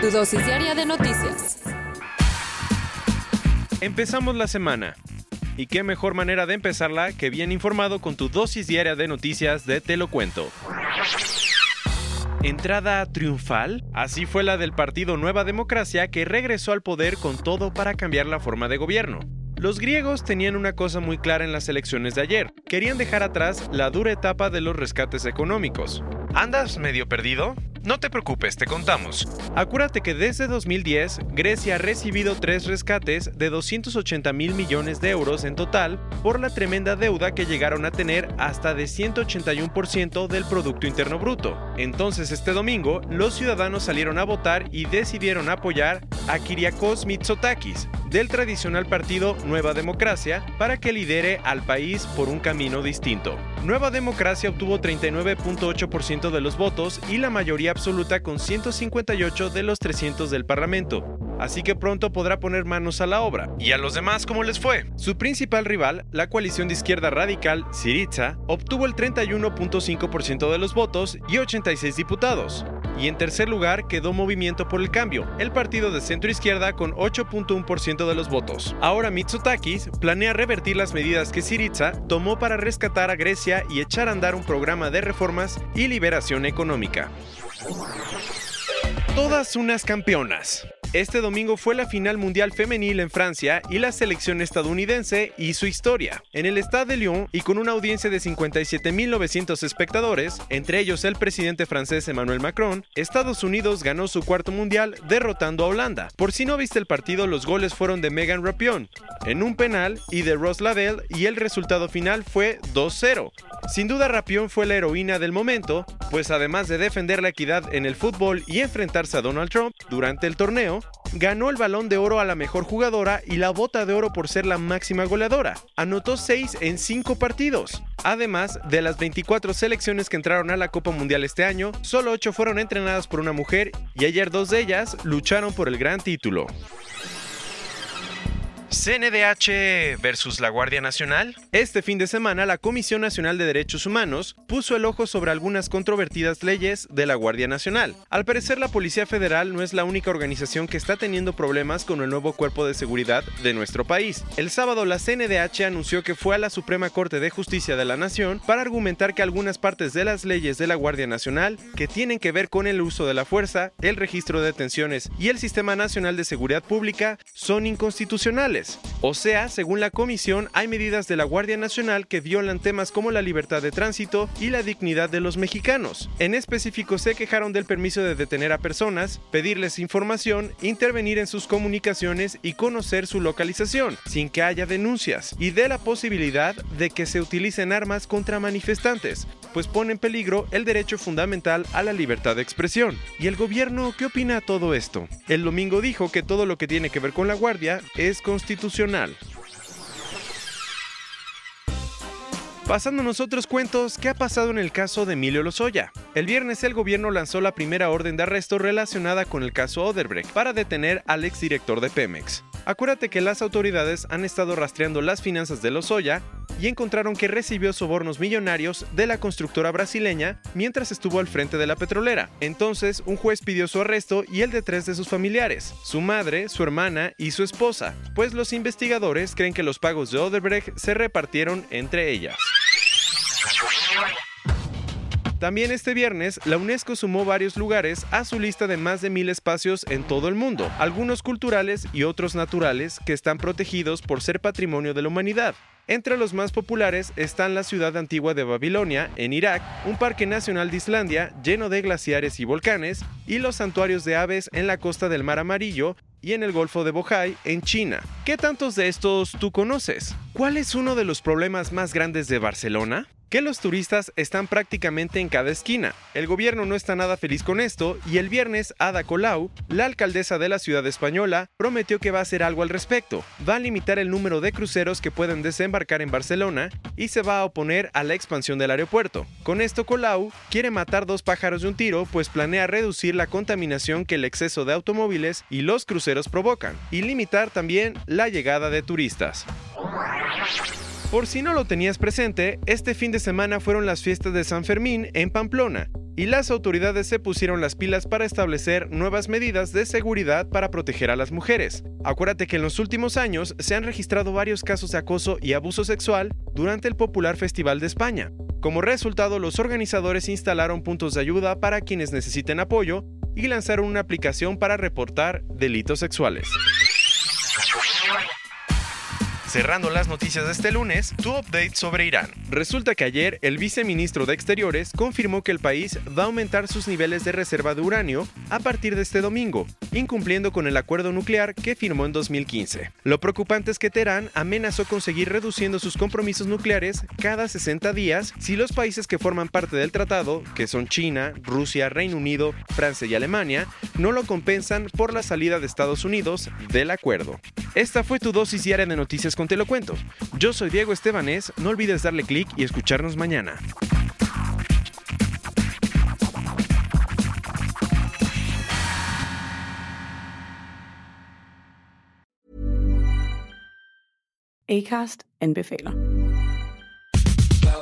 Tu dosis diaria de noticias. Empezamos la semana. Y qué mejor manera de empezarla que bien informado con tu dosis diaria de noticias de Te lo cuento. Entrada triunfal, así fue la del partido Nueva Democracia que regresó al poder con todo para cambiar la forma de gobierno. Los griegos tenían una cosa muy clara en las elecciones de ayer, querían dejar atrás la dura etapa de los rescates económicos. ¿Andas medio perdido? No te preocupes, te contamos. Acuérdate que desde 2010 Grecia ha recibido tres rescates de 280 mil millones de euros en total por la tremenda deuda que llegaron a tener hasta de 181% del Producto Interno Bruto. Entonces este domingo los ciudadanos salieron a votar y decidieron apoyar a Kyriakos Mitsotakis del tradicional partido Nueva Democracia para que lidere al país por un camino distinto. Nueva Democracia obtuvo 39.8% de los votos y la mayoría absoluta con 158 de los 300 del Parlamento. Así que pronto podrá poner manos a la obra. ¿Y a los demás cómo les fue? Su principal rival, la coalición de izquierda radical, Syriza, obtuvo el 31.5% de los votos y 86 diputados. Y en tercer lugar quedó Movimiento por el Cambio, el partido de centro izquierda con 8.1% de los votos. Ahora Mitsotakis planea revertir las medidas que Syriza tomó para rescatar a Grecia y echar a andar un programa de reformas y liberación económica. Todas unas campeonas. Este domingo fue la final mundial femenil en Francia y la selección estadounidense hizo historia. En el Stade de Lyon y con una audiencia de 57.900 espectadores, entre ellos el presidente francés Emmanuel Macron, Estados Unidos ganó su cuarto mundial derrotando a Holanda. Por si no viste el partido, los goles fueron de Megan Rapion en un penal y de Ross Lavelle y el resultado final fue 2-0. Sin duda Rapion fue la heroína del momento, pues además de defender la equidad en el fútbol y enfrentarse a Donald Trump durante el torneo, ganó el balón de oro a la mejor jugadora y la bota de oro por ser la máxima goleadora. Anotó 6 en 5 partidos. Además, de las 24 selecciones que entraron a la Copa Mundial este año, solo 8 fueron entrenadas por una mujer y ayer dos de ellas lucharon por el gran título. CNDH versus la Guardia Nacional. Este fin de semana, la Comisión Nacional de Derechos Humanos puso el ojo sobre algunas controvertidas leyes de la Guardia Nacional. Al parecer, la Policía Federal no es la única organización que está teniendo problemas con el nuevo cuerpo de seguridad de nuestro país. El sábado, la CNDH anunció que fue a la Suprema Corte de Justicia de la Nación para argumentar que algunas partes de las leyes de la Guardia Nacional que tienen que ver con el uso de la fuerza, el registro de detenciones y el Sistema Nacional de Seguridad Pública son inconstitucionales. O sea, según la comisión, hay medidas de la Guardia Nacional que violan temas como la libertad de tránsito y la dignidad de los mexicanos. En específico, se quejaron del permiso de detener a personas, pedirles información, intervenir en sus comunicaciones y conocer su localización, sin que haya denuncias, y de la posibilidad de que se utilicen armas contra manifestantes, pues pone en peligro el derecho fundamental a la libertad de expresión. ¿Y el gobierno qué opina de todo esto? El domingo dijo que todo lo que tiene que ver con la Guardia es constitucional. Pasando a nosotros cuentos, ¿qué ha pasado en el caso de Emilio Lozoya? El viernes el gobierno lanzó la primera orden de arresto relacionada con el caso Oderbrecht para detener al exdirector de Pemex. Acuérdate que las autoridades han estado rastreando las finanzas de Lozoya y encontraron que recibió sobornos millonarios de la constructora brasileña mientras estuvo al frente de la petrolera. Entonces, un juez pidió su arresto y el de tres de sus familiares, su madre, su hermana y su esposa, pues los investigadores creen que los pagos de Odebrecht se repartieron entre ellas. También este viernes, la UNESCO sumó varios lugares a su lista de más de mil espacios en todo el mundo, algunos culturales y otros naturales que están protegidos por ser patrimonio de la humanidad. Entre los más populares están la ciudad antigua de Babilonia, en Irak, un parque nacional de Islandia lleno de glaciares y volcanes, y los santuarios de aves en la costa del Mar Amarillo y en el Golfo de Bohai, en China. ¿Qué tantos de estos tú conoces? ¿Cuál es uno de los problemas más grandes de Barcelona? Que los turistas están prácticamente en cada esquina. El gobierno no está nada feliz con esto y el viernes Ada Colau, la alcaldesa de la ciudad española, prometió que va a hacer algo al respecto. Va a limitar el número de cruceros que pueden desembarcar en Barcelona y se va a oponer a la expansión del aeropuerto. Con esto Colau quiere matar dos pájaros de un tiro, pues planea reducir la contaminación que el exceso de automóviles y los cruceros provocan y limitar también la llegada de turistas. Por si no lo tenías presente, este fin de semana fueron las fiestas de San Fermín en Pamplona, y las autoridades se pusieron las pilas para establecer nuevas medidas de seguridad para proteger a las mujeres. Acuérdate que en los últimos años se han registrado varios casos de acoso y abuso sexual durante el popular Festival de España. Como resultado, los organizadores instalaron puntos de ayuda para quienes necesiten apoyo y lanzaron una aplicación para reportar delitos sexuales. Cerrando las noticias de este lunes, tu update sobre Irán. Resulta que ayer el viceministro de Exteriores confirmó que el país va a aumentar sus niveles de reserva de uranio a partir de este domingo, incumpliendo con el acuerdo nuclear que firmó en 2015. Lo preocupante es que Teherán amenazó con seguir reduciendo sus compromisos nucleares cada 60 días si los países que forman parte del tratado, que son China, Rusia, Reino Unido, Francia y Alemania, no lo compensan por la salida de Estados Unidos del acuerdo. Esta fue tu dosis diaria de noticias con Te lo cuento. Yo soy Diego Estebanés, no olvides darle clic y escucharnos mañana. Acast anbefaler.